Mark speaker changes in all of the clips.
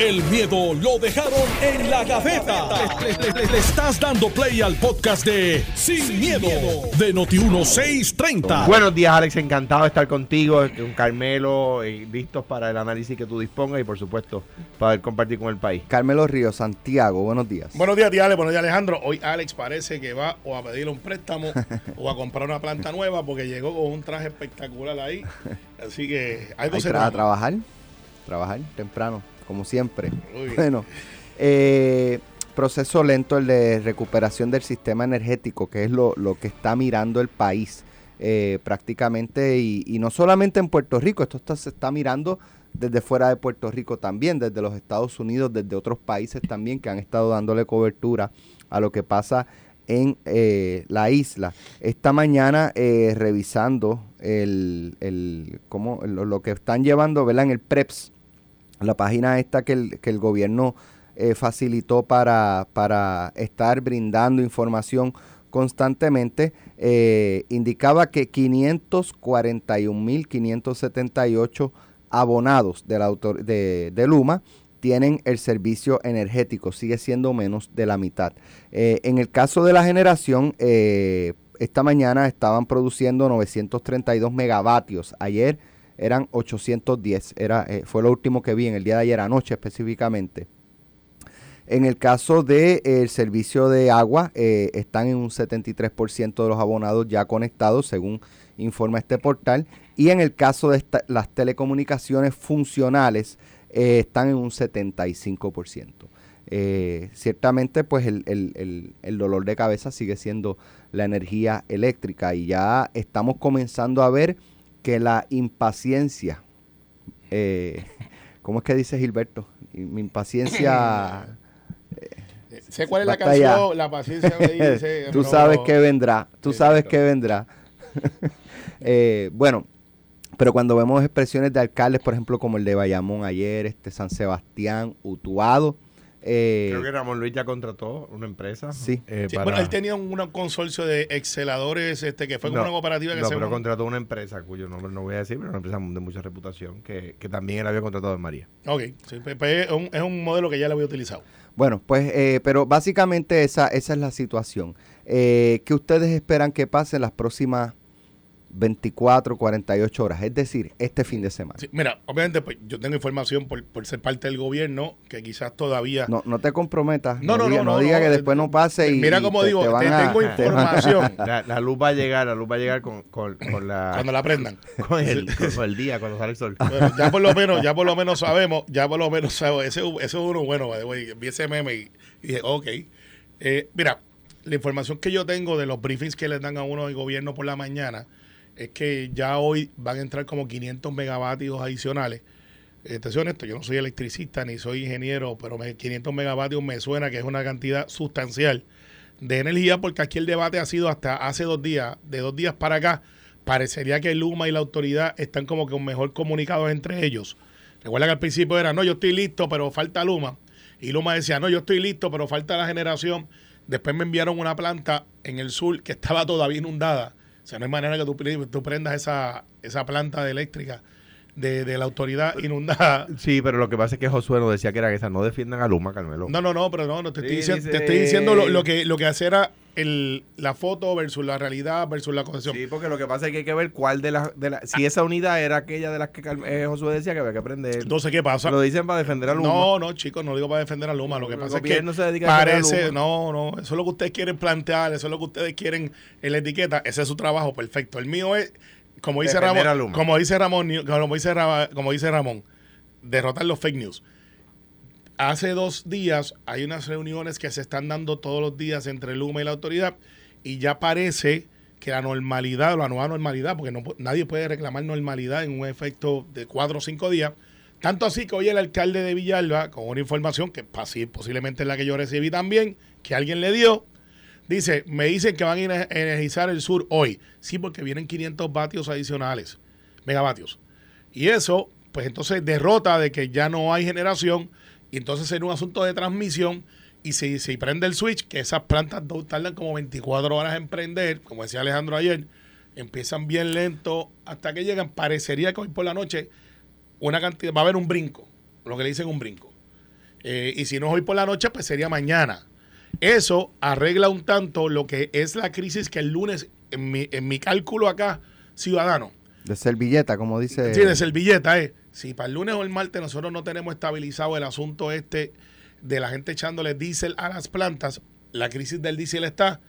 Speaker 1: El miedo lo dejaron en la gaveta. Le, le estás dando play al podcast de Sin, miedo, de Noti1630.
Speaker 2: Buenos días, Alex. Encantado de estar contigo, con Carmelo, y listos para el análisis que tú dispongas y, por supuesto, para compartir con el país.
Speaker 3: Carmelo Río, Santiago, buenos días.
Speaker 4: Buenos días, tía Alex. Buenos días, Alejandro. Hoy Alex parece que va o a pedir un préstamo o a comprar una planta nueva porque llegó con un traje espectacular ahí. Así que algo
Speaker 3: Hay
Speaker 4: se
Speaker 3: tra- a trabajar, trabajar temprano, como siempre. Bueno, eh, proceso lento el de recuperación del sistema energético, que es lo, lo que está mirando el país eh, prácticamente, y, y no solamente en Puerto Rico, esto está- se está mirando desde fuera de Puerto Rico también, desde los Estados Unidos, desde otros países también que han estado dándole cobertura a lo que pasa en eh, la isla. Esta mañana eh, revisando el, el, cómo, lo, lo que están llevando ¿verdad? en el PREPS, la página esta que el, que el gobierno eh, facilitó para, para estar brindando información constantemente, eh, indicaba que 541.578 abonados de, la autor- de, de Luma tienen el servicio energético, sigue siendo menos de la mitad. Eh, en el caso de la generación, esta mañana estaban produciendo 932 megavatios. Ayer eran 810. Era, eh, fue lo último que vi en el día de ayer anoche específicamente. En el caso del servicio de agua, eh, están en un 73% de los abonados ya conectados, según informa este portal. Y en el caso de las telecomunicaciones funcionales, eh, están en un 75%. Eh, ciertamente, pues el- el- el dolor de cabeza sigue siendo la energía eléctrica y ya estamos comenzando a ver que la impaciencia, eh, ¿cómo es que dice Gilberto? Mi impaciencia...
Speaker 4: Sé cuál es la canción, la paciencia me dice.
Speaker 3: tú sabes que vendrá, tú sabes que vendrá. Eh, bueno, pero cuando vemos expresiones de alcaldes, por ejemplo, como el de Bayamón ayer, este San Sebastián, Utuado, eh,
Speaker 2: Creo que Ramón Luis ya contrató una empresa.
Speaker 3: Sí.
Speaker 2: eh,
Speaker 4: Sí,
Speaker 2: para-
Speaker 4: Bueno, él tenía un, un consorcio de exceladores este, que fue como
Speaker 2: No,
Speaker 4: una cooperativa que
Speaker 2: no,
Speaker 4: se
Speaker 2: pero contrató una empresa cuyo nombre no voy a decir, pero una empresa de mucha reputación que, que también él había contratado en María.
Speaker 4: Ok, sí, pues, pues, es, un, es un modelo que ya le había utilizado.
Speaker 3: Bueno, pues, eh, pero básicamente esa, esa es la situación. Eh, ¿Qué ustedes esperan que pase en las próximas 24, 48 horas? Es decir, este fin de semana.
Speaker 4: Sí, mira, obviamente pues, yo tengo información por, por ser parte del gobierno que quizás todavía...
Speaker 3: No, no te comprometas.
Speaker 4: No, no,
Speaker 3: diga,
Speaker 4: no, no,
Speaker 3: diga
Speaker 4: no,
Speaker 3: que después no pase y.
Speaker 4: Mira
Speaker 3: y
Speaker 4: cómo
Speaker 3: te-
Speaker 4: digo,
Speaker 3: te
Speaker 4: te,
Speaker 3: van a-
Speaker 4: tengo
Speaker 3: te van a-
Speaker 4: información
Speaker 2: La, la luz va a llegar, la luz va a llegar con, con, con la
Speaker 4: cuando la aprendan.
Speaker 2: con el, con el día, cuando sale el sol.
Speaker 4: Bueno, ya por lo menos, ya por lo menos sabemos, ya por lo menos sabemos. Ese, ese es uno bueno, way, vi ese meme y, y dije, ok. Eh, mira, la información que yo tengo de los briefings que les dan a uno del gobierno por la mañana es que ya hoy van a entrar como 500 megavatios adicionales. Eh, te soy honesto, yo no soy electricista ni soy ingeniero, pero me- 500 megavatios me suena que es una cantidad sustancial de energía porque aquí el debate ha sido hasta hace dos días, de dos días para acá, parecería que Luma y la autoridad están como que mejor comunicados entre ellos. Recuerda que al principio era, no, yo estoy listo, pero falta Luma. Y Luma decía, no, yo estoy listo, pero falta la generación. Después me enviaron una planta en el sur que estaba todavía inundada. O sea, no hay manera que tú, tú prendas esa, esa planta eléctrica de, de la autoridad inundada.
Speaker 2: Sí, pero lo que pasa es que Josué nos decía que era esa, no defiendan a Luma, Carmelo.
Speaker 4: No, no, no, pero no, no te estoy
Speaker 2: Sí,
Speaker 4: diciendo,
Speaker 2: dice-
Speaker 4: te estoy diciendo lo, lo que, lo que hace era el, la foto versus la realidad versus la concesión.
Speaker 2: Sí, porque lo que pasa es que hay que ver cuál de las... De la- si esa unidad era aquella de las que eh, Josué decía que había que prender.
Speaker 4: Entonces, ¿qué pasa?
Speaker 2: Lo dicen para defender a Luma.
Speaker 4: No, no, chicos, no lo digo para defender a Luma. Lo que pasa es que
Speaker 2: gobierno se dedica a defender a
Speaker 4: parece,
Speaker 2: Luma.
Speaker 4: no, no, eso es lo que ustedes quieren plantear, eso es lo que ustedes quieren en la etiqueta, ese es su trabajo, perfecto. El mío es, como dice Ramón, como dice Ramón, como dice, Ra- como dice Ramón, derrotar los fake news. Hace dos días hay unas reuniones que se están dando todos los días entre Luma y la autoridad y ya parece que la normalidad la nueva normalidad, porque no, nadie puede reclamar normalidad en un efecto de cuatro o cinco días, tanto así que hoy el alcalde de Villalba, con una información que posiblemente es la que yo recibí también, que alguien le dio, dice, me dicen que van a ener- energizar el sur hoy. Sí, porque vienen 500 vatios adicionales, megavatios. Y eso, pues entonces derrota de que ya no hay generación y entonces será un asunto de transmisión y si, si prende el switch, que esas plantas tardan como 24 horas en prender, como decía Alejandro ayer, empiezan bien lento hasta que llegan. Parecería que hoy por la noche una cantidad, va a haber un brinco, lo que le dicen un brinco. Eh, y si no es hoy por la noche, pues sería mañana. Eso arregla un tanto lo que es la crisis que el lunes, en mi, en mi cálculo acá, ciudadano,
Speaker 3: De servilleta, como dice.
Speaker 4: Sí, de servilleta, eh. Si para el lunes o el martes nosotros no tenemos estabilizado el asunto este de la gente echándole diésel a las plantas, la crisis del diésel está.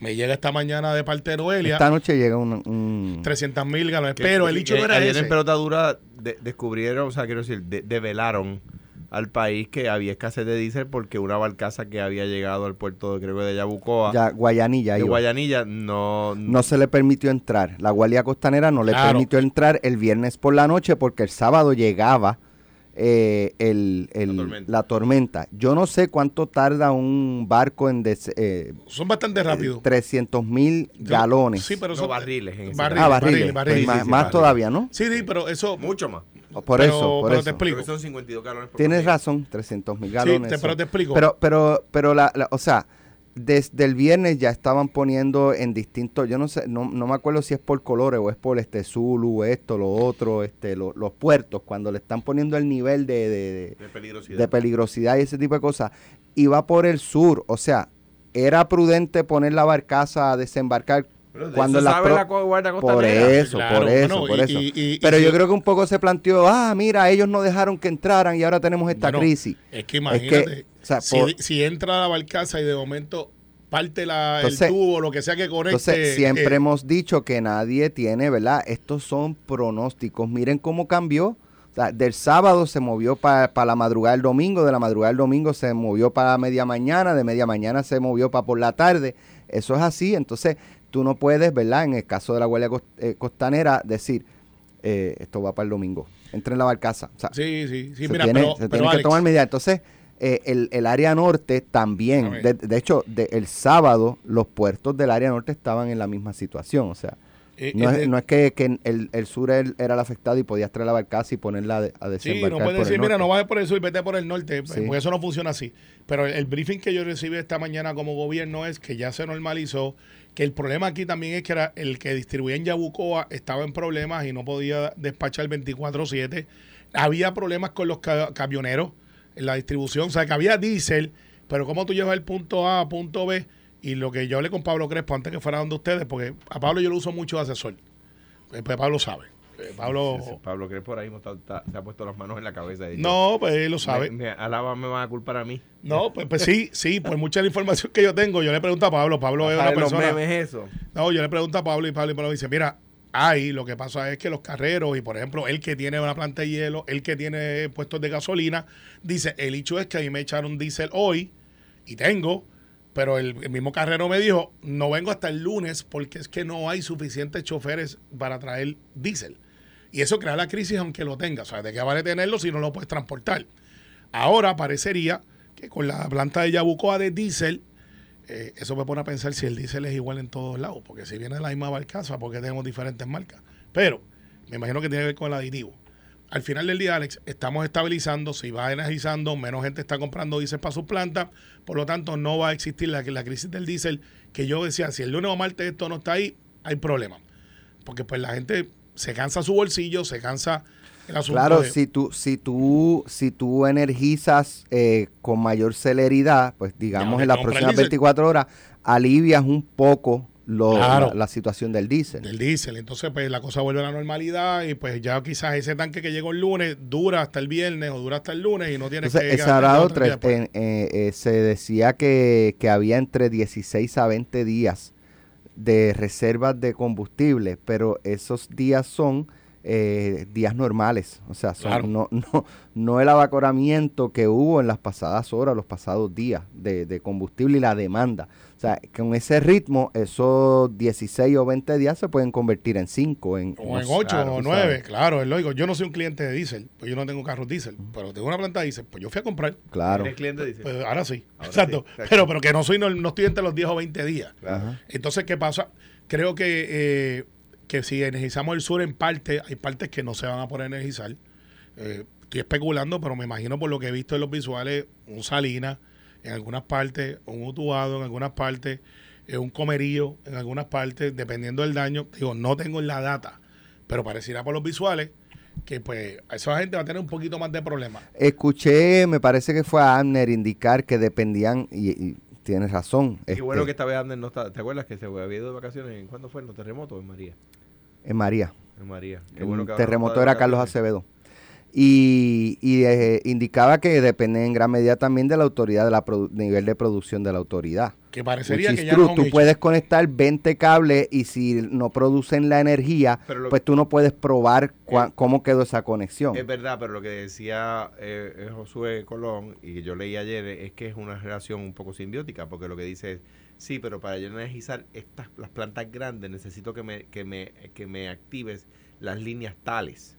Speaker 4: Me llega esta mañana de parte de Noelia
Speaker 3: Esta noche llega un. un-
Speaker 4: 300 mil galones. Pero el hecho
Speaker 2: que
Speaker 4: no era
Speaker 2: ayer
Speaker 4: ese.
Speaker 2: en Pelota Dura de- descubrieron, o sea, quiero decir, de- develaron al país que había escasez de diésel porque una barcaza que había llegado al puerto, de, creo que de Yabucoa,
Speaker 3: ya, Guayanilla.
Speaker 2: de
Speaker 3: iba.
Speaker 2: Guayanilla, no...
Speaker 3: No se le permitió entrar. La Guardia Costanera no le
Speaker 4: Claro.
Speaker 3: permitió entrar el viernes por la noche porque el sábado llegaba eh, el, el-
Speaker 2: La tormenta.
Speaker 3: la tormenta. Yo no sé cuánto tarda un barco en des- eh,
Speaker 4: Son bastante rápidos.
Speaker 3: 300 mil galones.
Speaker 4: Sí, pero
Speaker 2: No,
Speaker 4: son
Speaker 2: barriles en
Speaker 4: Barriles,
Speaker 3: ah, barriles.
Speaker 4: barriles, barriles.
Speaker 3: Pues más más
Speaker 2: barriles.
Speaker 3: todavía, ¿no?
Speaker 4: Sí, sí, pero eso.
Speaker 2: Mucho más.
Speaker 3: Por
Speaker 4: Pero-
Speaker 3: eso, por
Speaker 4: pero te
Speaker 3: eso.
Speaker 4: explico.
Speaker 2: Creo que son 52 galones por
Speaker 3: Tienes razón, 300 mil
Speaker 4: Sí,
Speaker 3: galones.
Speaker 4: te-
Speaker 3: eso.
Speaker 4: pero te explico.
Speaker 3: Pero, pero, pero la, la- o sea, desde el viernes ya estaban poniendo en distintos, yo no sé, no, no me acuerdo si es por colores o es por este Zulu, esto, lo otro, este, lo- los puertos, cuando le están poniendo el nivel de, de, de-
Speaker 2: De peligrosidad.
Speaker 3: de peligrosidad y ese tipo de cosas, y va por el sur, o sea, era prudente poner la barcaza a desembarcar
Speaker 2: Pero
Speaker 3: cuando la
Speaker 2: sabe
Speaker 3: pro-
Speaker 2: la guardia
Speaker 3: por eso,
Speaker 4: Claro,
Speaker 3: por eso,
Speaker 4: bueno,
Speaker 3: por
Speaker 4: y-
Speaker 3: eso.
Speaker 4: y- y- y
Speaker 3: Pero yo creo que un poco se planteó, ah, mira, ellos no dejaron que entraran y ahora tenemos esta
Speaker 4: Bueno,
Speaker 3: crisis.
Speaker 4: Es que imagínate.
Speaker 3: o sea,
Speaker 4: si,
Speaker 3: por-
Speaker 4: si entra la barcaza y de momento parte la,
Speaker 3: Entonces-
Speaker 4: el tubo, lo que sea que conecte.
Speaker 3: Entonces, siempre
Speaker 4: eh,
Speaker 3: hemos dicho que nadie tiene, ¿verdad? Estos son pronósticos. Miren cómo cambió. O sea, del sábado se movió para la madrugada del domingo, de la madrugada del domingo se movió para media mañana, de media mañana se movió para por la tarde. Eso es así. Entonces, tú no puedes, ¿verdad? En el caso de la Guardia eh, Costanera, decir, eh, esto va para el domingo. Entra en la barcaza. O sea,
Speaker 4: Sí, sí, sí.
Speaker 3: se
Speaker 4: mira,
Speaker 3: tiene,
Speaker 4: pero,
Speaker 3: se
Speaker 4: pero
Speaker 3: tiene que tomar medidas. Entonces, eh, el, el área norte también. De, de hecho, de- el sábado los puertos del área norte estaban en la misma situación. O sea,
Speaker 4: eh,
Speaker 3: no,
Speaker 4: es
Speaker 3: no que, que el, el sur era el afectado y podías traer la barcaza y ponerla de- a
Speaker 4: Sí,
Speaker 3: desembarcar
Speaker 4: no puedes decir, mira, no bajes por el sur, vete por el norte,
Speaker 3: Sí.
Speaker 4: porque eso no funciona así. Pero el, el briefing que yo recibí esta mañana como gobierno es que ya se normalizó, que el problema aquí también es que era el que distribuía en Yabucoa estaba en problemas y no podía despachar 24/7. Había problemas con los ca- camioneros en la distribución, o sea, que había diésel, pero cómo tú llevas el punto A a punto B y lo que yo hablé con Pablo Crespo antes que fuera donde ustedes, porque a Pablo yo lo uso mucho de asesor. Eh, Pues Pablo sabe. Eh, Pablo...
Speaker 2: Sí, sí, Pablo Crespo ahora mismo está- está- se ha puesto las manos en la cabeza. y
Speaker 4: No, pues él lo sabe.
Speaker 2: Me, me, alaba, me van a culpar a mí.
Speaker 4: No, pues, pues sí, sí, pues mucha de la información que yo tengo, yo le pregunto a Pablo, Pablo es una
Speaker 2: ¿Sabes los
Speaker 4: persona.
Speaker 2: memes eso?
Speaker 4: No, yo le pregunto a Pablo y Pablo, y Pablo dice, mira, ahí lo que pasa es que los carreros, y por ejemplo, el que tiene una planta de hielo, el que tiene puestos de gasolina, dice, el hecho es que a mí me echaron diésel hoy y tengo, pero el, el mismo carrero me dijo, no vengo hasta el lunes porque es que no hay suficientes choferes para traer diésel. Y eso crea la crisis aunque lo tenga. O sea, ¿de qué vale tenerlo si no lo puedes transportar? Ahora parecería que con la planta de Yabucoa de diésel, eh, eso me pone a pensar si el diésel es igual en todos lados, porque si viene de la misma barcaza, porque tenemos diferentes marcas. Pero me imagino que tiene que ver con el aditivo. Al final del día, Alex, estamos estabilizando, se va energizando, menos gente está comprando diésel para sus plantas, por lo tanto no va a existir la, la crisis del diésel que yo decía, si el lunes o martes esto no está ahí, hay problema. Porque pues la gente se cansa su bolsillo, se cansa el asunto
Speaker 3: Claro,
Speaker 4: de-
Speaker 3: si tú, si tú, si tú energizas eh, con mayor celeridad, pues digamos en las próximas
Speaker 4: diésel.
Speaker 3: 24 horas, alivias un poco lo-
Speaker 4: Claro.
Speaker 3: la, la situación del diésel.
Speaker 4: del diésel. Entonces, pues la cosa vuelve a la normalidad y pues ya quizás ese tanque que llegó el lunes dura hasta el viernes o dura hasta el lunes y no tiene
Speaker 3: Entonces,
Speaker 4: que
Speaker 3: tres-
Speaker 4: después.
Speaker 3: en- eh, eh, se decía que, que había entre 16 a 20 días de reservas de combustible, pero esos días son eh, días normales, o sea, son,
Speaker 4: Claro.
Speaker 3: no, no, no el evaporamiento que hubo en las pasadas horas, los pasados días de, de combustible y la demanda. O sea, con ese ritmo, esos 16 o 20 días se pueden convertir en 5, en,
Speaker 4: O en
Speaker 3: no
Speaker 4: 8
Speaker 3: claro,
Speaker 4: o
Speaker 3: tú
Speaker 4: 9,
Speaker 3: sabes.
Speaker 4: claro, es lógico. Yo no soy un cliente de diésel, pues yo no tengo carros diésel, pero tengo una planta de diésel, pues yo fui a comprar.
Speaker 3: Claro.
Speaker 2: El cliente dice.
Speaker 4: Pues ahora sí,
Speaker 2: Ahora
Speaker 4: exacto.
Speaker 2: sí, exacto.
Speaker 4: Pero, pero que no soy, no, no estoy entre los 10 o 20 días.
Speaker 3: Ajá.
Speaker 4: Entonces, ¿qué pasa? Creo que, eh, que si energizamos el sur en parte, hay partes que no se van a poder energizar. Eh, estoy especulando, pero me imagino por lo que he visto en los visuales, un Salina en algunas partes, un Utuado en algunas partes, eh, un Comerío en algunas partes, dependiendo del daño. Digo, no tengo la data, pero pareciera por los visuales que pues esa gente va a tener un poquito más de problemas.
Speaker 3: Escuché, me parece que fue a Amner indicar que dependían, y, y tienes razón.
Speaker 2: Qué
Speaker 3: este,
Speaker 2: bueno que esta vez Ander no está. ¿Te acuerdas que se había ido de vacaciones? ¿En cuándo fue? ¿En los terremotos? En María.
Speaker 3: En María.
Speaker 2: En María. Qué
Speaker 3: El
Speaker 2: bueno
Speaker 3: terremoto era Carlos. Acevedo. Y, y, eh, indicaba que depende en gran medida también de la autoridad, del nivel de producción de la autoridad.
Speaker 4: Que parecería
Speaker 3: Which
Speaker 4: que ya
Speaker 3: true.
Speaker 4: no
Speaker 3: Tú puedes conectar 20 cables y si no producen la energía,
Speaker 2: lo-
Speaker 3: pues tú no puedes probar cua-
Speaker 2: Eh,
Speaker 3: cómo quedó esa conexión.
Speaker 2: Es verdad, pero lo que decía eh, eh, Josué Colón y que yo leí ayer es que es una relación un poco simbiótica, porque lo que dice es, sí, pero para yo energizar estas las plantas grandes necesito que me, que me, que me actives las líneas tales.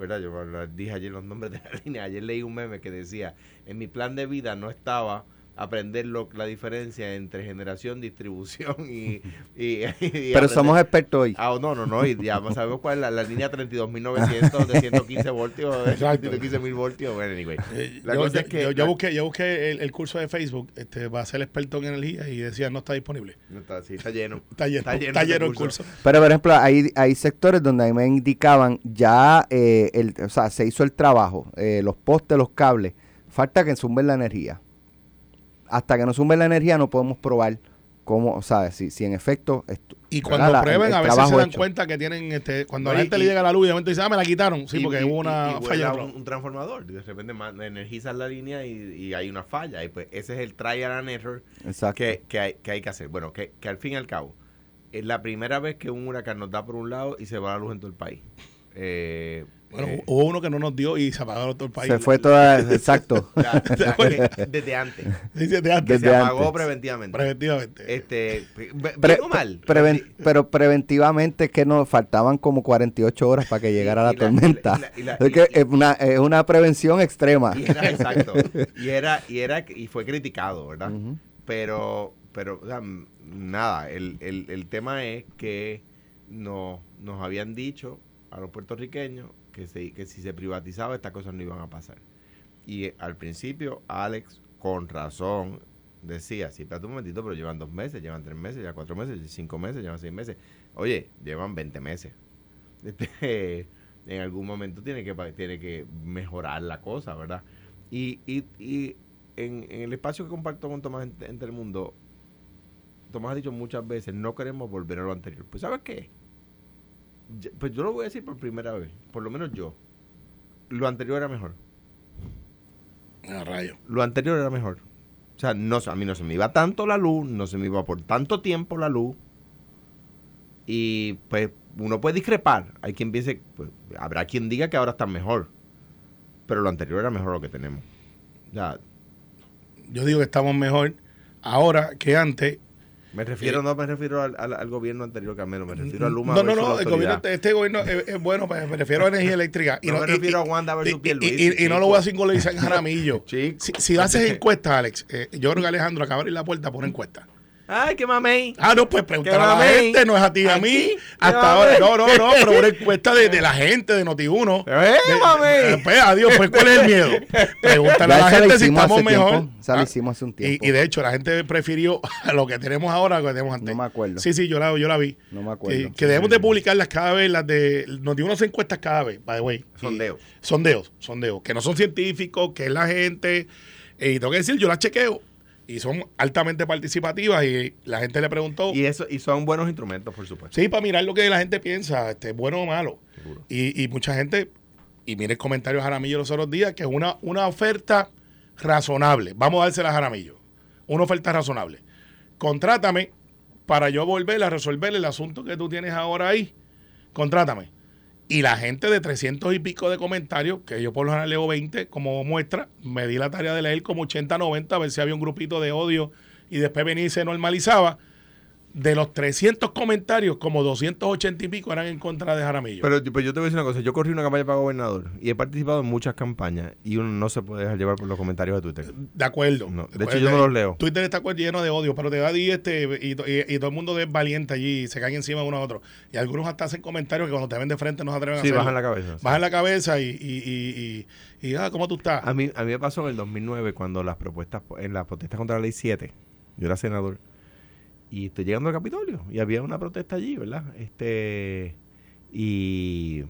Speaker 2: ¿Verdad? Yo dije ayer los nombres de las líneas. Ayer leí un meme que decía, en mi plan de vida no estaba aprender lo, la diferencia entre generación, distribución y... y- y
Speaker 3: Pero somos expertos hoy.
Speaker 2: Ah, no, no, no, y ya sabemos cuál es la, la línea 32.900 de 115 voltios, de
Speaker 4: Exacto.
Speaker 2: 115.000 voltios. Bueno, anyway.
Speaker 4: Eh,
Speaker 2: La
Speaker 4: yo,
Speaker 2: cosa
Speaker 4: yo-
Speaker 2: es que...
Speaker 4: yo- yo busqué, yo busqué el, el curso de Facebook este, para ser experto en energía y decía no está disponible.
Speaker 2: No está, sí, está lleno.
Speaker 4: Está lleno,
Speaker 2: Está lleno
Speaker 4: está lleno el
Speaker 2: curso.
Speaker 4: curso.
Speaker 3: Pero, por ejemplo, hay, hay sectores donde a mí me indicaban ya, eh, el, o sea, se hizo el trabajo, eh, los postes, los cables, falta que sumen la energía. Hasta que no sumen la energía no podemos probar cómo, o sea, si, si en efecto... esto-
Speaker 4: Y
Speaker 3: ¿verdad?
Speaker 4: cuando
Speaker 3: La-
Speaker 4: prueben,
Speaker 3: el
Speaker 4: a veces se dan
Speaker 3: hecho.
Speaker 4: cuenta que tienen, este, cuando a la gente
Speaker 2: y-
Speaker 4: le llega la luz y de momento dice, ah, me la quitaron. Sí,
Speaker 2: Y-
Speaker 4: porque
Speaker 2: y-
Speaker 4: hubo una
Speaker 2: y- y
Speaker 4: falla.
Speaker 2: un, un transformador. Y de repente energizas la línea y, y hay una falla. Y pues ese es el trial and error que, que, hay, que hay que hacer. Bueno, que, que al fin y al cabo, es la primera vez que un huracán nos da por un lado y se va la luz en todo el país. Eh,
Speaker 4: Bueno,
Speaker 2: eh,
Speaker 4: hubo uno que no nos dio y se apagó todo el país.
Speaker 3: Se fue toda... Exacto.
Speaker 2: ya- que desde antes.
Speaker 4: Dice de antes,
Speaker 2: Que
Speaker 3: Desde
Speaker 2: se apagó
Speaker 3: antes.
Speaker 2: preventivamente.
Speaker 4: preventivamente.
Speaker 2: Este,
Speaker 3: Pre-
Speaker 2: mal.
Speaker 3: preven- pero preventivamente es que nos faltaban como 48 horas para que llegara la tormenta. es una, es una prevención extrema.
Speaker 2: Y era exacto. Y era, y era, y fue criticado, ¿verdad? Pero, pero, o sea, m- nada, el, el, el tema es que no, nos habían dicho a los puertorriqueños que, si se privatizaba estas cosas no iban a pasar. Y eh, al principio Alex, con razón, decía, sí, espérate un momentito, pero llevan dos meses, llevan tres meses, llevan cuatro meses, cinco meses, llevan seis meses. Oye, llevan 20 meses. Este, en algún momento tiene que, tiene que mejorar la cosa, ¿verdad? Y, y, y en, en el espacio que comparto con Tomás en, en Telemundo, Tomás ha dicho muchas veces, no queremos volver a lo anterior. Pues ¿sabes qué? Pues yo lo voy a decir por primera vez, por lo menos yo. Lo anterior era mejor.
Speaker 4: A rayo.
Speaker 2: Lo anterior era mejor. O sea, no, a mí no se me iba tanto la luz, no se me iba por tanto tiempo la luz. Y pues uno puede discrepar. Hay quien piense, pues, habrá quien diga que ahora está mejor. Pero lo anterior era mejor lo que tenemos. Ya,
Speaker 4: Yo digo que estamos mejor ahora que antes.
Speaker 2: Me refiero, no me refiero al, al- al gobierno anterior, Carmelo, me refiero a Luma
Speaker 4: No, no, no. El gobierno,
Speaker 2: autoridad.
Speaker 4: este gobierno es, es bueno, pues, me refiero a energía eléctrica.
Speaker 2: No me refiero a Wanda versus
Speaker 4: y- y-
Speaker 2: Pierluisi,
Speaker 4: y- y no lo voy a singularizar en Jaramillo.
Speaker 2: Chico.
Speaker 4: Si, si haces encuestas, Alex, eh, yo creo que Alejandro acaba de abrir la puerta por encuesta.
Speaker 2: Ay, qué mamey.
Speaker 4: Ah, no, pues pregúntale
Speaker 2: ¿Qué
Speaker 4: a la gente, no es a ti, a mí.
Speaker 2: ¿qué
Speaker 4: Hasta ahora, no, no, no, pero una encuesta de, de la gente de Noti1.
Speaker 2: ¡Eh, mamey!
Speaker 4: Eh, Pues adiós, pues ¿cuál es el miedo? Pregúntale a la gente si estamos mejor.
Speaker 3: Esa
Speaker 4: Ah,
Speaker 3: hicimos hace un
Speaker 4: y,
Speaker 3: tiempo.
Speaker 4: y de hecho, la gente prefirió a lo que tenemos ahora a lo que tenemos antes.
Speaker 3: No me acuerdo.
Speaker 4: Sí, sí, yo la, yo la vi.
Speaker 3: No me acuerdo.
Speaker 4: Que, que debemos de publicarlas cada vez, las de. Nos dio unas encuestas cada vez, by the way.
Speaker 2: Sondeos.
Speaker 4: Sondeos, sondeos. Que no son científicos, que es la gente. eh, Y tengo que decir, yo las chequeo. Y son altamente participativas. Y la gente le preguntó.
Speaker 2: Y eso y son buenos instrumentos, por supuesto.
Speaker 4: Sí, para mirar lo que la gente piensa, este, bueno o malo. Y, y mucha gente, y mire el comentario de Jaramillo los otros días, que es una, una oferta razonable. Vamos a dársela a Jaramillo. Una oferta razonable. Contrátame para yo volver a resolver el asunto que tú tienes ahora ahí. Contrátame. Y la gente de 300 y pico de comentarios, que yo por lo general leo 20 como muestra, me di la tarea de leer como 80, 90, a ver si había un grupito de odio y después venía y se normalizaba. De los 300 comentarios, como 280 y pico eran en contra de Jaramillo.
Speaker 2: Pero, pero yo te voy a decir una cosa, yo corrí una campaña para gobernador y he participado en muchas campañas y uno no se puede dejar llevar por los comentarios de Twitter.
Speaker 4: de acuerdo.
Speaker 2: No, de hecho, yo no los leo.
Speaker 4: Twitter está lleno de odio, pero te da este, y, to- y- y todo el mundo es valiente allí, y se caen encima uno a otro. Y algunos hasta hacen comentarios que cuando te ven de frente no se atreven a
Speaker 2: Sí,
Speaker 4: hacerlo.
Speaker 2: bajan la cabeza.
Speaker 4: Bajan la cabeza y, y, y, y, y, ah, ¿cómo tú estás?
Speaker 2: A mí, a mí me pasó en el 2009 cuando las propuestas, en las protestas contra la ley 7, yo era senador, y estoy llegando al Capitolio y había una protesta allí, ¿verdad? Este, y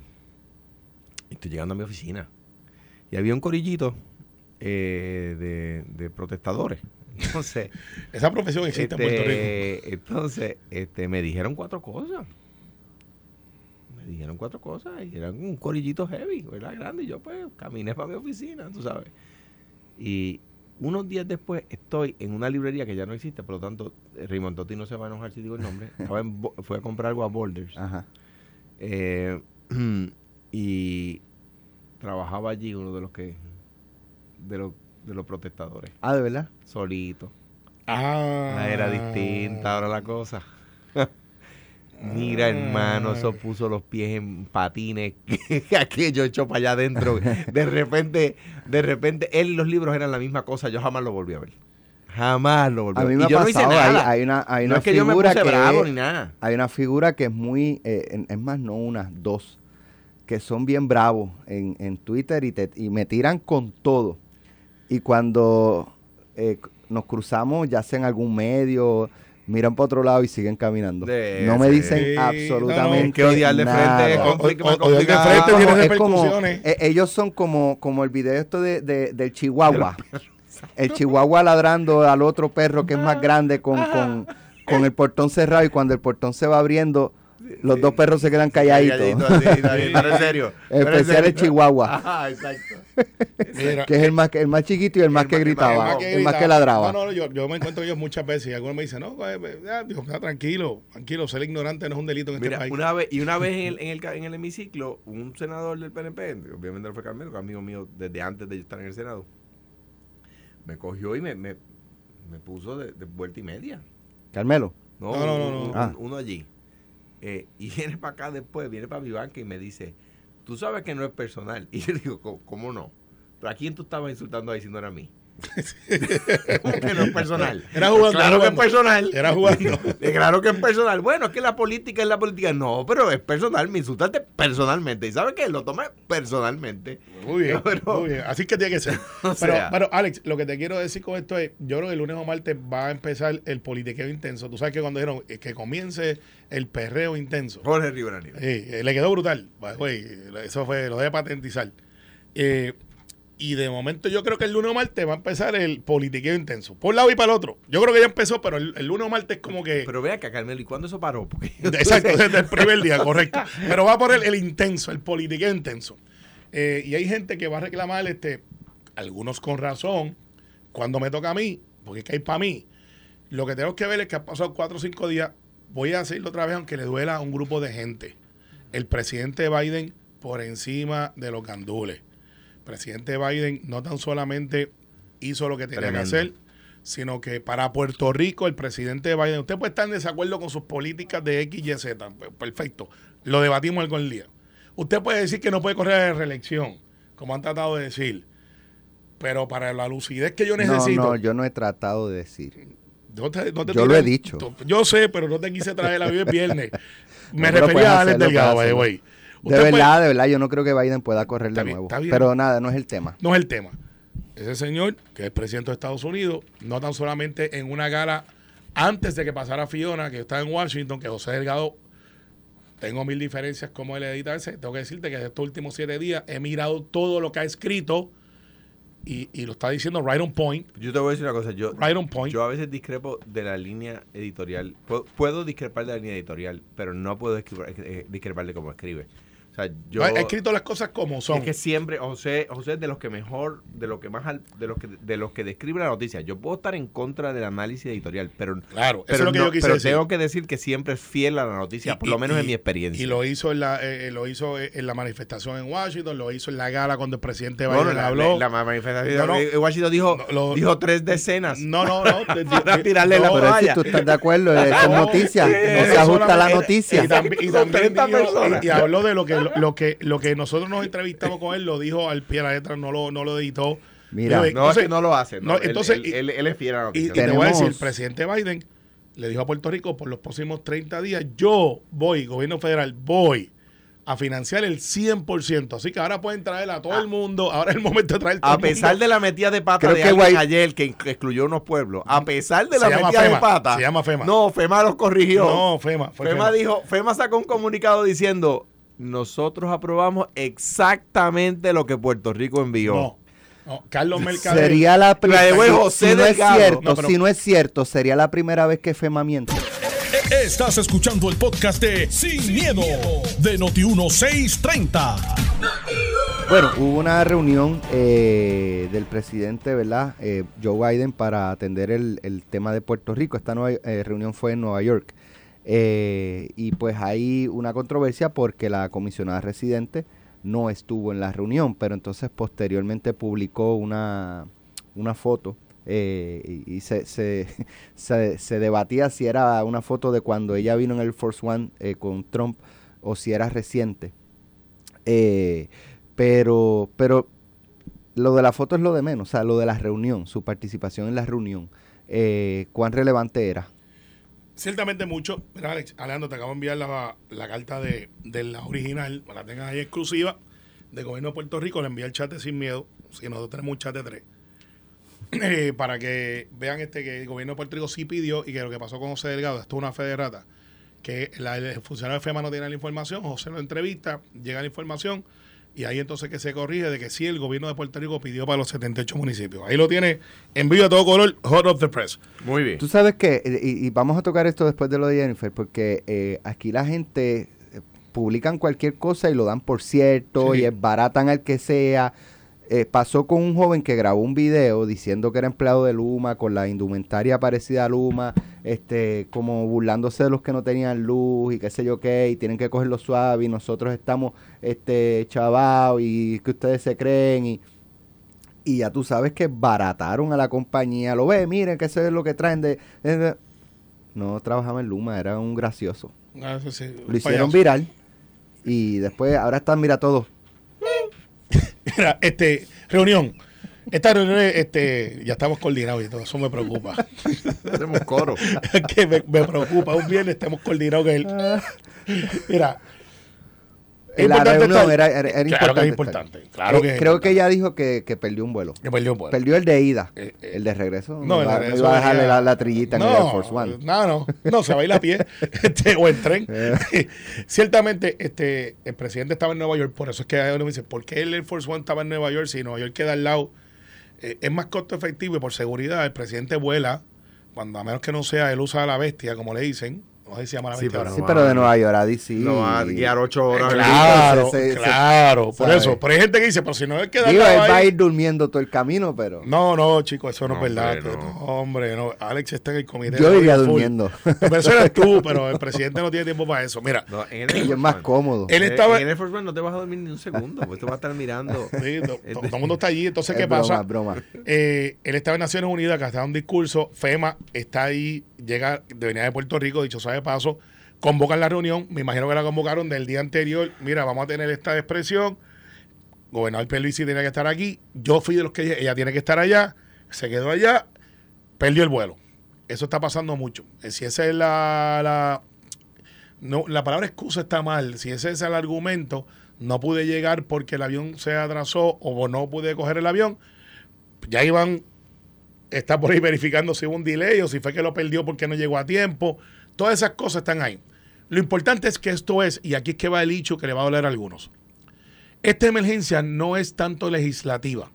Speaker 2: Y estoy llegando a mi oficina. Y había un corillito eh, de, de protestadores. Entonces,
Speaker 4: Esa profesión existe en Puerto Rico.
Speaker 2: este, entonces, este, me dijeron cuatro cosas. Me dijeron cuatro cosas y eran un corillito heavy, ¿verdad? Grande. Y yo, pues, caminé para mi oficina, tú sabes. Y unos días después estoy en una librería que ya no existe, por lo tanto, eh, Raymond Totti no se va a enojar si digo el nombre. Estaba en Bo- fui a comprar algo a Boulders.
Speaker 3: Ajá.
Speaker 2: Eh, y trabajaba allí uno de los que de los de los protestadores
Speaker 3: Ah, ¿de verdad?
Speaker 2: solito
Speaker 4: Ah.
Speaker 2: Ah, era distinta ahora la cosa mira hermano eso puso los pies en patines aquello hecho para allá adentro. De repente de repente él y los libros eran la misma cosa yo jamás lo volví a ver. Jamás lo volví a
Speaker 3: A
Speaker 2: ver.
Speaker 3: mí me
Speaker 2: y
Speaker 3: ha
Speaker 2: yo no hice
Speaker 3: pasado, hay, una, hay
Speaker 2: no
Speaker 3: una
Speaker 2: es que yo me
Speaker 3: figura
Speaker 2: puse
Speaker 3: que
Speaker 2: bravo
Speaker 3: es-
Speaker 2: ni nada.
Speaker 3: Hay una figura que es muy, eh, es más, no una, dos, que son bien bravos en, en Twitter y, te- y me tiran con todo. Y cuando eh, nos cruzamos, ya sea en algún medio, miran para otro lado y siguen caminando.
Speaker 2: De
Speaker 3: no me dicen
Speaker 4: Sí,
Speaker 3: absolutamente
Speaker 2: no, que odiar de frente
Speaker 3: nada.
Speaker 2: es
Speaker 3: como- eh, ellos son como, como el video esto de, de- del chihuahua. El chihuahua ladrando al otro perro que es más grande con, con, con el portón cerrado y cuando el portón se va abriendo, los dos perros se quedan calladitos.
Speaker 2: Calladito, así, pero en serio.
Speaker 3: Especial el chihuahua,
Speaker 2: Ajá, exacto.
Speaker 4: Mira,
Speaker 3: que es el más, el más chiquito y el más
Speaker 2: El
Speaker 3: que
Speaker 2: más que-
Speaker 3: gritaba,
Speaker 2: el
Speaker 3: el más que ladraba.
Speaker 4: No, no, yo, yo me encuentro ellos muchas veces y algunos me dicen, no, pues, pues, ya, Dios, ya, tranquilo, tranquilo, ser ignorante no es un delito en este
Speaker 2: Mira,
Speaker 4: país.
Speaker 2: una vez, y una vez en el, en, el, en el hemiciclo, un senador del PNP, obviamente no fue Carmelo, que es amigo mío desde antes de yo estar en el Senado, me cogió y me, me, me puso de, de vuelta y media.
Speaker 3: Carmelo,
Speaker 2: No,
Speaker 4: No, no, no,
Speaker 2: un-
Speaker 4: no.
Speaker 2: un-
Speaker 3: Ah.
Speaker 2: uno allí. Eh, y viene para acá después, viene para mi banca y me dice, tú sabes que no es personal. Y yo digo, "¿Cómo- ¿cómo no? ¿Pero a quién tú estabas insultando ahí si no era a mí? ¿Cómo que no es personal?
Speaker 4: Era jugando,
Speaker 2: Claro que es personal.
Speaker 4: Era jugando.
Speaker 2: Eh, Claro que es personal. Bueno, es que la política es la política. No, pero es personal. Me insultaste personalmente. ¿Y sabes qué? Lo tomé personalmente.
Speaker 4: Muy bien,
Speaker 2: Pero-
Speaker 4: muy bien. Así que tiene que ser.
Speaker 2: O
Speaker 4: pero,
Speaker 2: sea.
Speaker 4: pero, Alex, lo que te quiero decir con esto es, yo creo que el lunes o martes va a empezar el politiqueo intenso. Tú sabes que cuando dijeron que comience el perreo intenso,
Speaker 2: Jorge Rivera Nieves.
Speaker 4: eh, le quedó brutal. Way, eso fue, lo debe patentizar. Eh, y de momento yo creo que el lunes o martes va a empezar el politiqueo intenso. Por un lado y para el otro. Yo creo que ya empezó, pero el, el lunes o martes es como que...
Speaker 2: Pero vea acá, Carmelo, ¿y cuándo eso paró? Porque
Speaker 4: Exacto, desde el primer día, correcto. Pero va por el, el intenso, el politiqueo intenso. Eh, y hay gente que va a reclamar, este, algunos con razón, cuando me toca a mí, porque es que hay para mí. Lo que tenemos que ver es que han pasado cuatro o cinco días. Voy a decirlo otra vez, aunque le duela a un grupo de gente. El presidente Biden por encima de los gandules. Presidente Biden no tan solamente hizo lo que tenía
Speaker 2: Tremendo.
Speaker 4: que hacer, sino que para Puerto Rico, el presidente Biden, usted puede estar en desacuerdo con sus políticas de X, Y, Z, perfecto, lo debatimos algo el día. Usted puede decir que no puede correr a reelección, como han tratado de decir, pero para la lucidez que yo
Speaker 3: no,
Speaker 4: necesito,
Speaker 3: no, yo no he tratado de decir.
Speaker 4: no te- no te
Speaker 3: yo lo he dicho.
Speaker 4: Yo sé, pero no te quise traer la vida el viernes. Me
Speaker 3: No,
Speaker 4: refería a Alex Delgado, by
Speaker 3: De
Speaker 4: puede-
Speaker 3: verdad, de verdad, yo no creo que Biden pueda correr
Speaker 4: Está
Speaker 3: de
Speaker 4: bien,
Speaker 3: nuevo.
Speaker 4: está bien.
Speaker 3: Pero nada, no es el tema.
Speaker 4: no es el tema. Ese señor, que es presidente de Estados Unidos, no tan solamente en una gala antes de que pasara Fiona, que está en Washington, que José Delgado, tengo mil diferencias como él edita ese. Tengo que decirte que de estos últimos siete días he mirado todo lo que ha escrito y, y lo está diciendo right on point.
Speaker 2: Yo te voy a decir una cosa. Yo,
Speaker 4: Right on point.
Speaker 2: yo a veces discrepo de la línea editorial. Puedo, puedo discrepar de la línea editorial, pero no puedo discrepar, eh, discrepar de cómo escribe. O sea, yo...
Speaker 4: ha escrito las cosas como son.
Speaker 2: Es que siempre, José, José es de los que mejor, de lo que más, al- de los que, de los que describe la noticia. Yo puedo estar en contra del análisis editorial, pero,
Speaker 4: Claro, eso es lo que
Speaker 2: no-
Speaker 4: yo quise
Speaker 2: pero
Speaker 4: decir.
Speaker 2: tengo que decir que siempre es fiel a la noticia,
Speaker 4: Y-
Speaker 2: por lo menos
Speaker 4: y-
Speaker 2: en mi experiencia.
Speaker 4: Y lo hizo en la, eh, eh, lo hizo en la manifestación en Washington, lo hizo en la gala cuando el presidente Biden
Speaker 2: Bueno, la,
Speaker 4: habló.
Speaker 2: la, la manifestación
Speaker 4: No, no.
Speaker 2: de Washington dijo,
Speaker 4: No, lo-
Speaker 2: dijo tres decenas.
Speaker 4: No, no, no. te-
Speaker 2: Para tirarle la
Speaker 3: Pero tú estás de acuerdo, es
Speaker 4: No,
Speaker 3: noticia.
Speaker 4: sí,
Speaker 3: No se ajusta la noticia.
Speaker 4: Y, también, y
Speaker 2: Son
Speaker 4: también
Speaker 2: 30
Speaker 4: dijo-
Speaker 2: personas.
Speaker 4: y- y habló de lo que, lo, lo que lo que nosotros nos entrevistamos con él, lo dijo al pie de la letra, no lo, no lo editó.
Speaker 3: Mira.
Speaker 4: Dijo,
Speaker 2: No, es que
Speaker 4: entonces-
Speaker 2: no lo hace. No,
Speaker 4: no,
Speaker 2: Él-
Speaker 4: entonces,
Speaker 2: él,
Speaker 4: y-
Speaker 2: él- él es fiel a la
Speaker 4: Y, y
Speaker 2: noticia.
Speaker 4: te voy a decir, el presidente Biden le dijo a Puerto Rico, por los próximos 30 días, yo voy, gobierno federal, voy a financiar el 100%. Así que ahora pueden traer a todo el mundo. Ahora es el momento de traer todo
Speaker 2: a
Speaker 4: el mundo.
Speaker 2: pesar de la metida de pata
Speaker 3: Creo
Speaker 2: de
Speaker 3: que
Speaker 2: alguien
Speaker 3: Guay-
Speaker 2: ayer que excluyó unos pueblos, a pesar de
Speaker 4: Se
Speaker 2: la metida
Speaker 4: FEMA,
Speaker 2: de pata,
Speaker 4: se llama FEMA.
Speaker 2: No, FEMA los corrigió.
Speaker 4: No, FEMA. fue
Speaker 2: FEMA, dijo, FEMA sacó un comunicado diciendo, nosotros aprobamos exactamente lo que Puerto Rico envió.
Speaker 4: No. no. Carlos Mercader.
Speaker 3: Sería la primera. Si, no es cierto,
Speaker 4: No, pero-
Speaker 3: si no es cierto, sería la primera vez que FEMA miente.
Speaker 1: Estás escuchando el podcast de Sin, miedo, de Noti1630.
Speaker 3: Bueno, hubo una reunión eh, del presidente, ¿verdad? Eh, Joe Biden para atender el, el tema de Puerto Rico. Esta nueva, eh, reunión fue en Nueva York. Eh, y pues hay una controversia porque la comisionada residente no estuvo en la reunión, pero entonces posteriormente publicó una, una foto eh, y, se, se, se- debatía si era una foto de cuando ella vino en el Force One eh, con Trump o si era reciente. Eh, pero, pero lo de la foto es lo de menos, o sea, lo de la reunión, su participación en la reunión, cuán relevante era.
Speaker 4: Ciertamente mucho. Mira, Alex, Alejandro, te acabo de enviar la, la carta de, de la original, para la tengas ahí exclusiva, del gobierno de Puerto Rico. Le envié el chat Sin Miedo, si nosotros tenemos un chat de tres, Eh, para que vean este que el gobierno de Puerto Rico sí pidió y que lo que pasó con José Delgado, esto es una fe de rata, que la, el funcionario de FEMA no tiene la información, José lo entrevista, llega la información y ahí entonces que se corrige de que sí el gobierno de Puerto Rico pidió para los 78 municipios. Ahí lo tiene en vivo a todo color, hot of the press.
Speaker 2: Muy bien.
Speaker 3: Tú sabes que, eh, y, y vamos a tocar esto después de lo de Jennifer, porque eh, aquí la gente eh, publican cualquier cosa y lo dan por cierto
Speaker 4: Sí.
Speaker 3: y baratan al que sea. Eh, pasó con un joven que grabó un video diciendo que era empleado de Luma con la indumentaria parecida a Luma, este, como burlándose de los que no tenían luz y qué sé yo qué, y tienen que cogerlo suave y nosotros estamos este chavados y que ustedes se creen y y ya tú sabes que barataron a la compañía. Lo ve, miren que eso es lo que traen de... de- de- No trabajaba en Luma, era un gracioso.
Speaker 4: Ah, eso sí, un
Speaker 3: Lo hicieron
Speaker 4: payaso.
Speaker 3: viral y después, ahora están, mira, todos.
Speaker 4: Mira, este, reunión. Esta reunión, este, ya estamos coordinados y todo, eso me preocupa.
Speaker 2: Tenemos coro.
Speaker 4: que me, me preocupa, un viernes estemos coordinados que él. Mira, es
Speaker 3: La
Speaker 4: importante
Speaker 3: reunión era, era- era
Speaker 4: Claro que es
Speaker 3: importante.
Speaker 4: importante,
Speaker 3: estar.
Speaker 4: claro
Speaker 3: Eh,
Speaker 4: que es
Speaker 3: creo que
Speaker 4: importante.
Speaker 3: ella dijo que, que perdió un vuelo.
Speaker 4: Que perdió un vuelo.
Speaker 3: Perdió el de ida.
Speaker 4: Eh, eh,
Speaker 3: el de regreso.
Speaker 4: No,
Speaker 3: No,
Speaker 4: el de
Speaker 3: no iba a dejarle la, la trillita en el Air Force One.
Speaker 4: No, no, no, se va a ir a pie este, o en tren.
Speaker 3: Eh.
Speaker 4: Ciertamente, este, el presidente estaba en Nueva York, por eso es que uno me dice, ¿por qué el Air Force One estaba en Nueva York si Nueva York queda al lado? Eh, es más costo efectivo y por seguridad el presidente vuela, cuando a menos que no sea el usa la bestia, como le dicen, no sé si se llama la
Speaker 2: Sí, pero.
Speaker 3: Sí, de Nueva York a DC.
Speaker 2: No va a guiar ocho horas.
Speaker 4: Claro,
Speaker 3: se- se-
Speaker 4: claro, por
Speaker 3: ¿sabe?
Speaker 4: eso. Pero hay gente que dice, pero si no él queda al
Speaker 3: Digo, él va a ir durmiendo todo el camino, pero
Speaker 4: No, no, chicos, eso no,
Speaker 2: No,
Speaker 4: es verdad.
Speaker 2: hombre, no.
Speaker 4: No, hombre, no. Alex está en el comité.
Speaker 3: yo iría durmiendo.
Speaker 4: Pero eso eres tú, pero el presidente no tiene tiempo para eso. Mira,
Speaker 2: No, en el
Speaker 3: es más cómodo.
Speaker 4: Él estaba-
Speaker 2: En el Air Force One no te vas a dormir ni un segundo. Pues tú vas a estar mirando.
Speaker 4: sí, to- todo el mundo está allí. Entonces,
Speaker 3: Es
Speaker 4: ¿qué
Speaker 3: broma,
Speaker 4: pasa?
Speaker 3: es broma.
Speaker 4: Eh, él estaba en Naciones Unidas, que hasta un discurso. FEMA está ahí, llega de venida de Puerto Rico, dicho sea de paso. Convocan la reunión. Me imagino que la convocaron del día anterior. Mira, vamos a tener esta expresión. Gobernador Pierluisi tenía que estar aquí. Yo fui de los que ella tiene que estar allá. Se quedó allá. Perdió el vuelo. Eso está pasando mucho. Eh, Si esa es la, la no, la palabra excusa está mal. Si ese es el argumento, no pude llegar porque el avión se atrasó o no pude coger el avión, ya iban, está por ahí verificando si hubo un delay o si fue que lo perdió porque no llegó a tiempo. Todas esas cosas están ahí. Lo importante es que esto es, y aquí es que va el hecho que le va a doler a algunos. Esta emergencia no es tanto legislativa.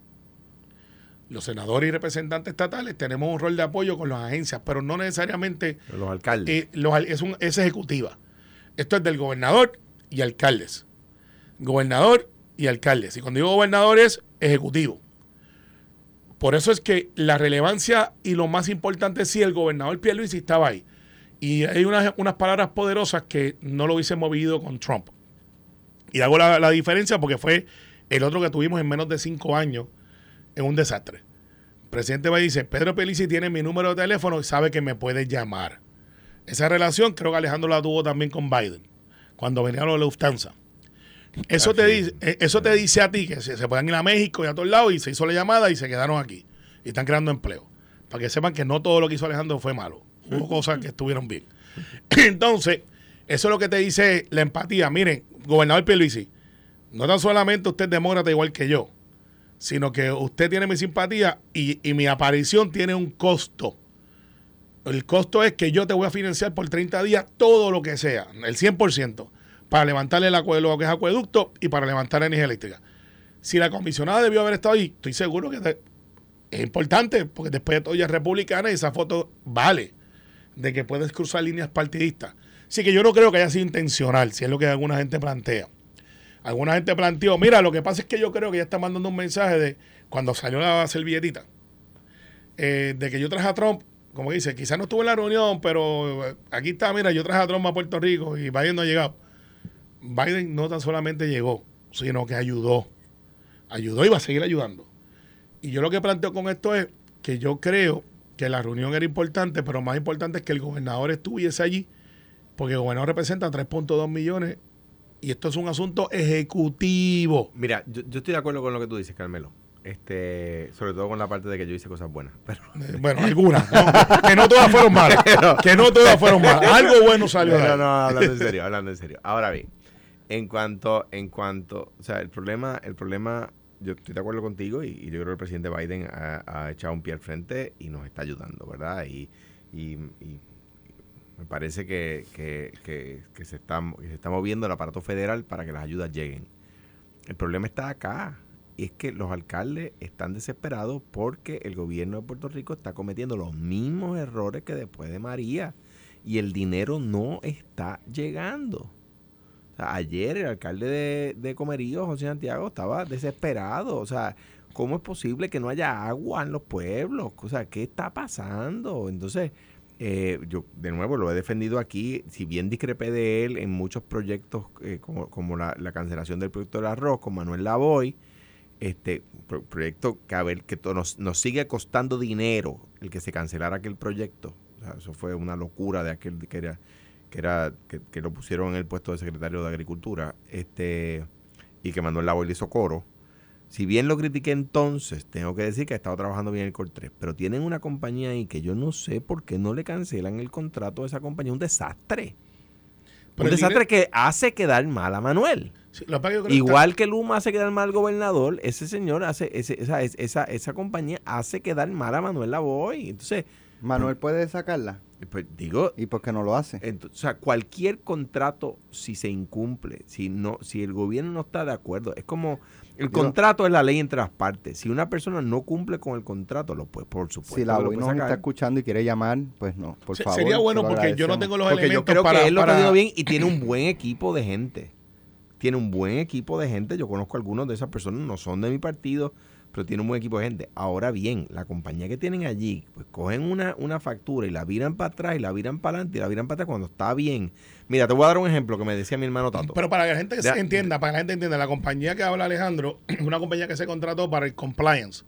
Speaker 4: Los senadores y representantes estatales tenemos un rol de apoyo con las agencias, pero no necesariamente
Speaker 2: Los alcaldes.
Speaker 4: eh, los es, un- es ejecutiva. Esto es del gobernador y alcaldes. Gobernador y alcaldes. Y cuando digo gobernador es ejecutivo. Por eso es que la relevancia y lo más importante es si el gobernador Pierluisi estaba ahí. Y hay unas, unas palabras poderosas que no lo hubiesen movido con Trump. Y hago la, la diferencia porque fue el otro que tuvimos en menos de cinco años en un desastre. El presidente va dice, Pedro Pelici tiene mi número de teléfono y sabe que me puede llamar. Esa relación creo que Alejandro la tuvo también con Biden, cuando venía lo de Lufthansa. Eso, te, dice, eh, eso te dice a ti que se, se pueden ir a México y a todos lados y se hizo la llamada y se quedaron aquí. Y están creando empleo. Para que sepan que no todo lo que hizo Alejandro fue malo. Hubo cosas que estuvieron bien. Entonces, eso es lo que te dice la empatía. Miren, gobernador Pierluisi, no tan solamente usted es demócrata igual que yo, sino que usted tiene mi simpatía y, y mi aparición tiene un costo. El costo es que yo te voy a financiar por 30 días todo lo que sea, el 100%, para levantarle el acue- lo que es acueducto y para levantar la energía eléctrica. Si la comisionada debió haber estado ahí, estoy seguro que es importante, porque después de todo ella es republicana y esa foto vale de que puedes cruzar líneas partidistas. Así que yo no creo que haya sido intencional, si es lo que alguna gente plantea. Alguna gente planteó, mira, lo que pasa es que yo creo que ella está mandando un mensaje de cuando salió la servilletita, eh, de que yo traje a Trump, como dice, quizás no estuve en la reunión, pero eh, aquí está, mira, yo traje a Trump a Puerto Rico y Biden no ha llegado. Biden no tan solamente llegó, sino que ayudó. Ayudó y va a seguir ayudando. Y yo lo que planteo con esto es que yo creo que la reunión era importante, pero más importante es que el gobernador estuviese allí, porque el gobernador representa 3.2 millones y esto es un asunto ejecutivo.
Speaker 2: Mira, yo, yo estoy de acuerdo con lo que tú dices, Carmelo. Este, sobre todo con la parte de que yo hice cosas buenas. Pero,
Speaker 4: Eh, Bueno, algunas. ¿no? que no todas fueron malas. Que no todas fueron malas. Algo bueno salió de
Speaker 2: no,
Speaker 4: ahí.
Speaker 2: no, hablando en serio, hablando en serio. Ahora bien, en cuanto, en cuanto, o sea, el problema, el problema, yo estoy de acuerdo contigo y, yo creo que el presidente Biden ha, ha echado un pie al frente y nos está ayudando, ¿verdad? Y, y, me parece que se está moviendo el aparato federal para que las ayudas lleguen. El problema está acá. Y es que los alcaldes están desesperados porque el gobierno de Puerto Rico está cometiendo los mismos errores que después de María. Y el dinero no está llegando. O sea, ayer el alcalde de, de Comerío, José Santiago, estaba desesperado. O sea, ¿cómo es posible que no haya agua en los pueblos? O sea, ¿qué está pasando? Entonces, eh, yo de nuevo lo he defendido aquí, si bien discrepé de él en muchos proyectos eh, como, como la, la cancelación del proyecto del arroz con Manuel Lavoy, este pro- proyecto que, a ver, que nos, nos sigue costando dinero el que se cancelara aquel proyecto. O sea, eso fue una locura de aquel que era que era que, que lo pusieron en el puesto de secretario de Agricultura este y que Manuel Lavoy le hizo coro. Si bien lo critiqué entonces, tengo que decir que ha estado trabajando bien el Cor 3, pero tienen una compañía ahí que yo no sé por qué no le cancelan el contrato a esa compañía. Un desastre.
Speaker 4: Pero
Speaker 2: un desastre que hace quedar mal a Manuel.
Speaker 4: Sí, lo que pasa es que yo creo que
Speaker 2: Igual que Luma hace quedar mal al gobernador, ese señor hace, ese- esa, esa, esa compañía hace quedar mal a Manuel Lavoy. Entonces,
Speaker 3: Manuel puede sacarla.
Speaker 2: Pues digo,
Speaker 3: ¿Y por qué no lo hace?
Speaker 2: o sea, cualquier contrato, si se incumple, si no, si el gobierno no está de acuerdo, es como el
Speaker 3: Digo-
Speaker 2: contrato es la ley entre las partes. Si una persona no cumple con el contrato, lo puede, por supuesto.
Speaker 3: Si la OI
Speaker 2: sacar.
Speaker 3: está escuchando y quiere llamar, pues no, por
Speaker 4: se-
Speaker 3: favor.
Speaker 4: sería bueno porque yo no tengo los
Speaker 2: Porque yo
Speaker 4: elementos
Speaker 2: creo
Speaker 4: para,
Speaker 2: que él lo está
Speaker 4: para-
Speaker 2: haciendo bien y tiene un buen equipo de gente. Tiene un buen equipo de gente. Yo conozco a algunos de esas personas, no son de mi partido, pero tiene un buen equipo de gente. Ahora bien, la compañía que tienen allí, pues cogen una, una factura y la viran para atrás y la viran para adelante y la viran para atrás cuando está bien. Mira, te voy a dar un ejemplo que me decía mi hermano Tato.
Speaker 4: Pero para que la gente se entienda, para que la gente entienda, la compañía que habla Alejandro es una compañía que se contrató para el compliance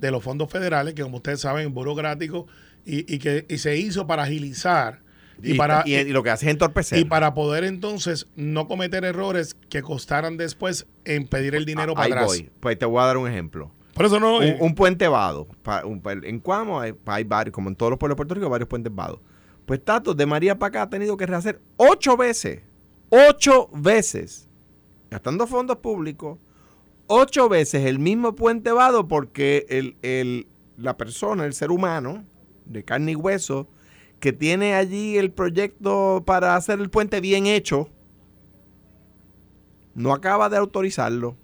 Speaker 4: de los fondos federales, que como ustedes saben, es burocrático, y, y que y se hizo para agilizar y, para,
Speaker 2: y- y lo que hace es entorpecer.
Speaker 4: y para poder entonces no cometer errores que costaran después en pedir el dinero para
Speaker 2: Ahí
Speaker 4: atrás.
Speaker 2: voy. Pues te voy a dar un ejemplo.
Speaker 4: Por eso no.
Speaker 2: un,
Speaker 4: eh,
Speaker 2: un puente vado. Pa- un- en Cuamo hay, hay varios, como en todos los pueblos de Puerto Rico, hay varios puentes vados. Pues Tato, de María para acá ha tenido que rehacer ocho veces. Ocho veces. Gastando fondos públicos. Ocho veces el mismo puente vado porque el, el- la persona, el ser humano, de carne y hueso, que tiene allí el proyecto para hacer el puente bien hecho, no acaba de autorizarlo.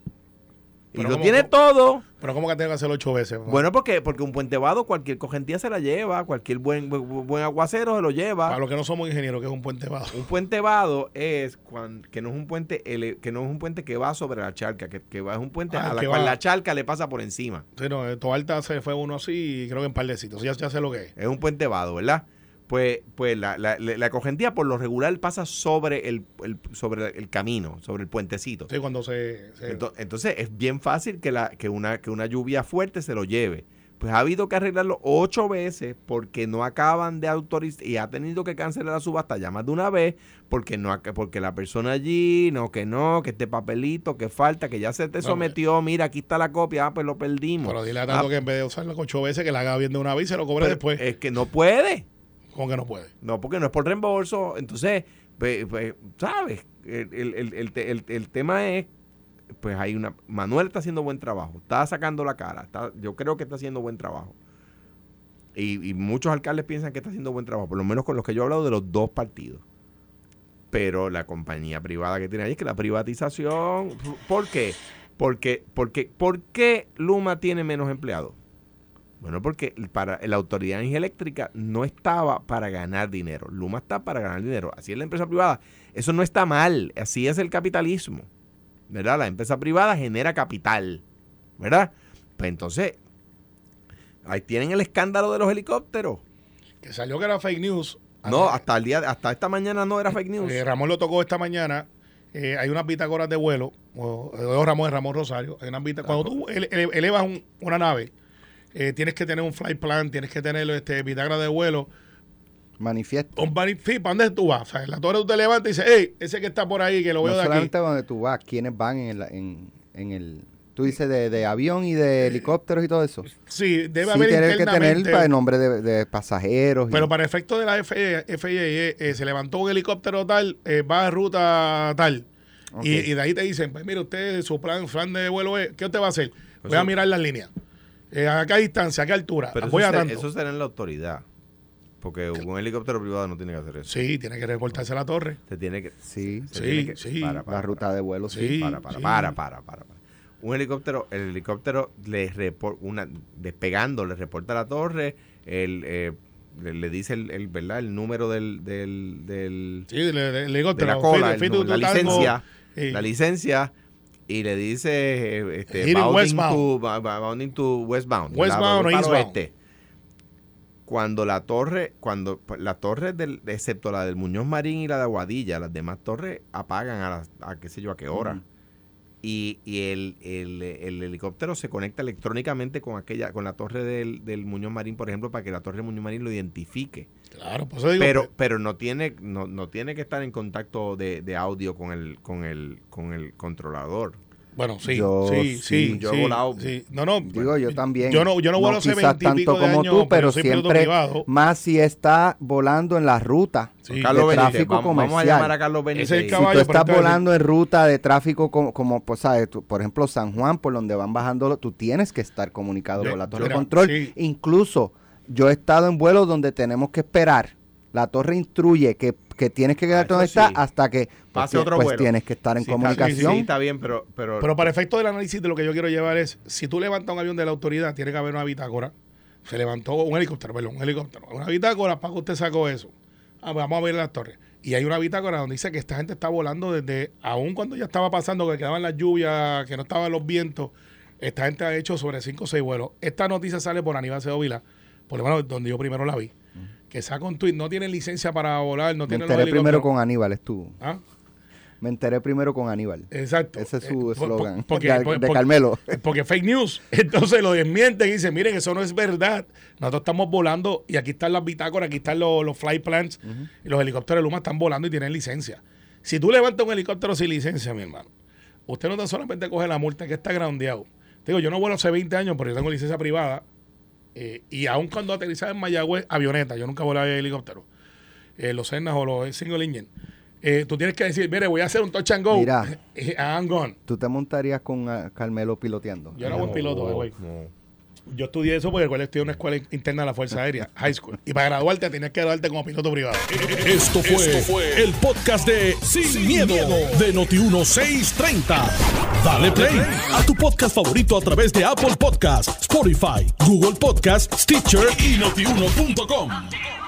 Speaker 2: Y lo
Speaker 4: ¿cómo-
Speaker 2: tiene
Speaker 4: cómo?
Speaker 2: todo.
Speaker 4: pero ¿cómo que tengo que hacerlo ocho veces?
Speaker 2: Bueno, porque, porque un puente vado, cualquier cogentía se la lleva, cualquier buen, buen, buen aguacero se lo lleva.
Speaker 4: para los que no somos ingenieros, que es un puente bajo.
Speaker 2: Un puente vado es cuan- que no es un puente que no es un puente que va sobre la charca, que, que va, es un puente
Speaker 4: Ah,
Speaker 2: a la cual
Speaker 4: va-
Speaker 2: la charca le pasa por encima.
Speaker 4: Sí, no, en Toalta se fue uno así y creo que en par de sitios. Ya, ya sé lo que es.
Speaker 2: Es un puente vado, ¿verdad? Pues, pues la, la, la- cogentía por lo regular pasa sobre el, el- sobre el camino, sobre el puentecito.
Speaker 4: Sí, cuando se... se-
Speaker 2: Ento- Entonces es bien fácil que, la, que, una, que una lluvia fuerte se lo lleve. Pues ha habido que arreglarlo ocho veces porque no acaban de autorizar y ha tenido que cancelar la subasta ya más de una vez porque no porque la persona allí, no, que no, que este papelito, que falta, que ya se te sometió, mira, aquí está la copia, ah, pues lo perdimos.
Speaker 4: pero dile a tanto
Speaker 2: Ah,
Speaker 4: que en vez de usarlo ocho veces, que la haga bien de una vez y se lo cobre después.
Speaker 2: Es que no puede.
Speaker 4: ¿Cómo que no puede?
Speaker 2: No, porque no es por reembolso. Entonces, pues, pues, ¿sabes? El, el- el- el te- el- el tema es, pues hay una... Manuel está haciendo buen trabajo, está sacando la cara, está, yo creo que está haciendo buen trabajo. Y, y muchos alcaldes piensan que está haciendo buen trabajo, por lo menos con los que yo he hablado de los dos partidos. pero la compañía privada que tiene ahí es que la privatización, ¿por qué? Porque, porque, ¿Por qué Luma tiene menos empleados? Bueno, porque para la autoridad de energía eléctrica no estaba para ganar dinero. Luma está para ganar dinero. Así es la empresa privada. Eso no está mal. Así es el capitalismo. ¿Verdad? La empresa privada genera capital. ¿Verdad? Pues entonces, ahí tienen el escándalo de los helicópteros.
Speaker 4: Que salió que era fake news.
Speaker 2: No, hasta el día, hasta esta mañana no era fake news.
Speaker 4: Eh, Ramón lo tocó esta mañana. Eh, hay unas bitácoras de vuelo. O, o Ramón, Ramón Rosario. Hay unas bitácoras. Cuando tú ele- ele- elevas un- una nave, eh, tienes que tener un flight plan, tienes que tener este, bitácora de vuelo.
Speaker 3: Manifiesto.
Speaker 4: Un sí, ¿para dónde tú vas? O sea, en la torre tú te levantas y dices, hey, ese que está por ahí, que lo
Speaker 3: No
Speaker 4: veo de aquí.
Speaker 3: solamente donde tú vas, quiénes van en, el- en, en el... Tú dices de, de avión y de helicópteros y todo eso.
Speaker 4: Sí, debe
Speaker 3: sí,
Speaker 4: haber
Speaker 3: tienes que tener para el nombre de, de pasajeros. y-
Speaker 4: Pero para efecto de la FIA, FIA, eh, se levantó un helicóptero tal, eh, va a ruta tal. Y, y de ahí te dicen, pues mire, usted, su plan, plan de vuelo es, ¿qué usted va a hacer? Voy
Speaker 2: Eso-
Speaker 4: a mirar las líneas. Eh, ¿A qué distancia? ¿A qué altura?
Speaker 2: Pero
Speaker 4: Voy
Speaker 2: eso,
Speaker 4: a tanto.
Speaker 2: eso será en la autoridad. Porque un helicóptero privado no tiene que hacer eso.
Speaker 4: Sí, tiene que reportarse a la torre.
Speaker 2: Se tiene que.
Speaker 3: Sí,
Speaker 2: se
Speaker 4: Sí,
Speaker 2: tiene que-
Speaker 4: sí.
Speaker 2: Para,
Speaker 3: la ruta de vuelo, sí.
Speaker 4: Sí.
Speaker 2: para, para,
Speaker 4: sí.
Speaker 2: para, para, para, para. Un helicóptero, el helicóptero le repor- una despegando, le reporta a la torre, el, eh, le, le dice el, el, ¿verdad? el número del, del, del
Speaker 4: Sí, el, el
Speaker 2: de
Speaker 4: helicóptero.
Speaker 2: la cola, el la licencia, la licencia y le dice este, bounding,
Speaker 4: westbound.
Speaker 2: to, bounding to westbound.
Speaker 4: Westbound o eastbound.
Speaker 2: oeste. Cuando la torre, cuando pues, la torre del, excepto la del Muñoz Marín y la de Aguadilla, las demás torres apagan a, las- a qué sé yo a qué hora. Y, y el, el- el helicóptero se conecta electrónicamente con aquella, con la torre del, del Muñoz Marín, por ejemplo, para que la torre del Muñoz Marín lo identifique
Speaker 4: Claro, por eso digo.
Speaker 2: pero
Speaker 4: pues,
Speaker 2: pero no tiene no, no tiene que estar en contacto de, de audio con el con el con el controlador
Speaker 4: bueno, sí,
Speaker 3: Yo
Speaker 4: sí,
Speaker 3: sí,
Speaker 4: sí.
Speaker 2: yo he
Speaker 4: sí,
Speaker 2: volado.
Speaker 4: sí. No, no.
Speaker 3: Digo, yo también.
Speaker 4: Yo no, yo no vuelo hace
Speaker 3: quizás
Speaker 4: 20 y pico
Speaker 3: tanto como
Speaker 4: años,
Speaker 3: tú, pero siempre más si está volando en la ruta
Speaker 4: Sí.
Speaker 2: Carlos
Speaker 3: de
Speaker 2: Benítez
Speaker 3: tráfico
Speaker 2: vamos, vamos a
Speaker 3: comercial.
Speaker 2: llamar a Carlos Benítez
Speaker 4: es el
Speaker 3: Si tú estás volando en ruta de tráfico como, como pues, ¿sabes? Tú, por ejemplo, San Juan, por donde van bajando, tú tienes que estar comunicado
Speaker 4: Yo-
Speaker 3: con la torre de control.
Speaker 4: sí.
Speaker 3: Incluso yo he estado en vuelos donde tenemos que esperar. La torre instruye que, que tienes que quedarte
Speaker 2: Ah,
Speaker 3: donde está hasta que pues,
Speaker 2: Pase
Speaker 3: ti-
Speaker 2: otro
Speaker 3: pues
Speaker 2: vuelo.
Speaker 3: tienes que estar en
Speaker 2: Sí, está-
Speaker 3: comunicación.
Speaker 2: sí, sí, está bien pero pero,
Speaker 4: Pero para efecto del análisis de lo que yo quiero llevar es, si tú levantas un avión de la autoridad, tiene que haber una bitácora. Se levantó un helicóptero, perdón, un helicóptero. Una bitácora, ¿para que usted sacó eso? Ah, pues vamos a ver las torres. Y hay una bitácora donde dice que esta gente está volando desde, aún cuando ya estaba pasando, que quedaban las lluvias, que no estaban los vientos, esta gente ha hecho sobre 5 o 6 vuelos. Esta noticia sale por Aníbal Segovila, por lo menos donde yo primero la vi, que saca un tweet, no tiene licencia para volar, no
Speaker 3: Me
Speaker 4: tiene los
Speaker 3: enteré primero con Aníbal, es tú.
Speaker 4: ¿Ah?
Speaker 3: Me enteré primero con Aníbal.
Speaker 4: Exacto.
Speaker 3: Ese es
Speaker 4: Eh,
Speaker 3: su
Speaker 4: por-
Speaker 3: eslogan.
Speaker 4: por-
Speaker 3: de,
Speaker 4: por-
Speaker 3: de
Speaker 4: por-
Speaker 3: Carmelo.
Speaker 4: Porque fake news. Entonces lo desmienten y dicen, miren, eso no es verdad. Nosotros estamos volando y aquí están las bitácoras, aquí están los, los flight plans. Y los helicópteros de Luma están volando y tienen licencia. Si tú levantas un helicóptero sin licencia, mi hermano, usted no tan solamente coge la multa que está groundeado. Te Digo, yo no vuelo hace 20 años porque yo tengo licencia privada. Eh, y aun cuando aterrizaba en Mayagüez, avioneta, yo nunca volaba en helicóptero. Eh, los Cernas o los single engine. Eh, tú tienes que decir, mire, voy a hacer un touch and go.
Speaker 3: Mira.
Speaker 4: I'm gone.
Speaker 3: ¿Tú te montarías con ah, Carmelo piloteando?
Speaker 4: Yo era buen piloto, güey.
Speaker 2: no.
Speaker 4: Yo estudié eso porque recuerdo estudié en una escuela interna de la Fuerza Aérea, high school. Y para graduarte tenías que graduarte como piloto privado.
Speaker 1: Esto fue, el podcast de Sin, miedo, de Noti1630. Dale play a tu podcast favorito a través de Apple Podcasts, Spotify, Google Podcasts, Stitcher y notiuno.com.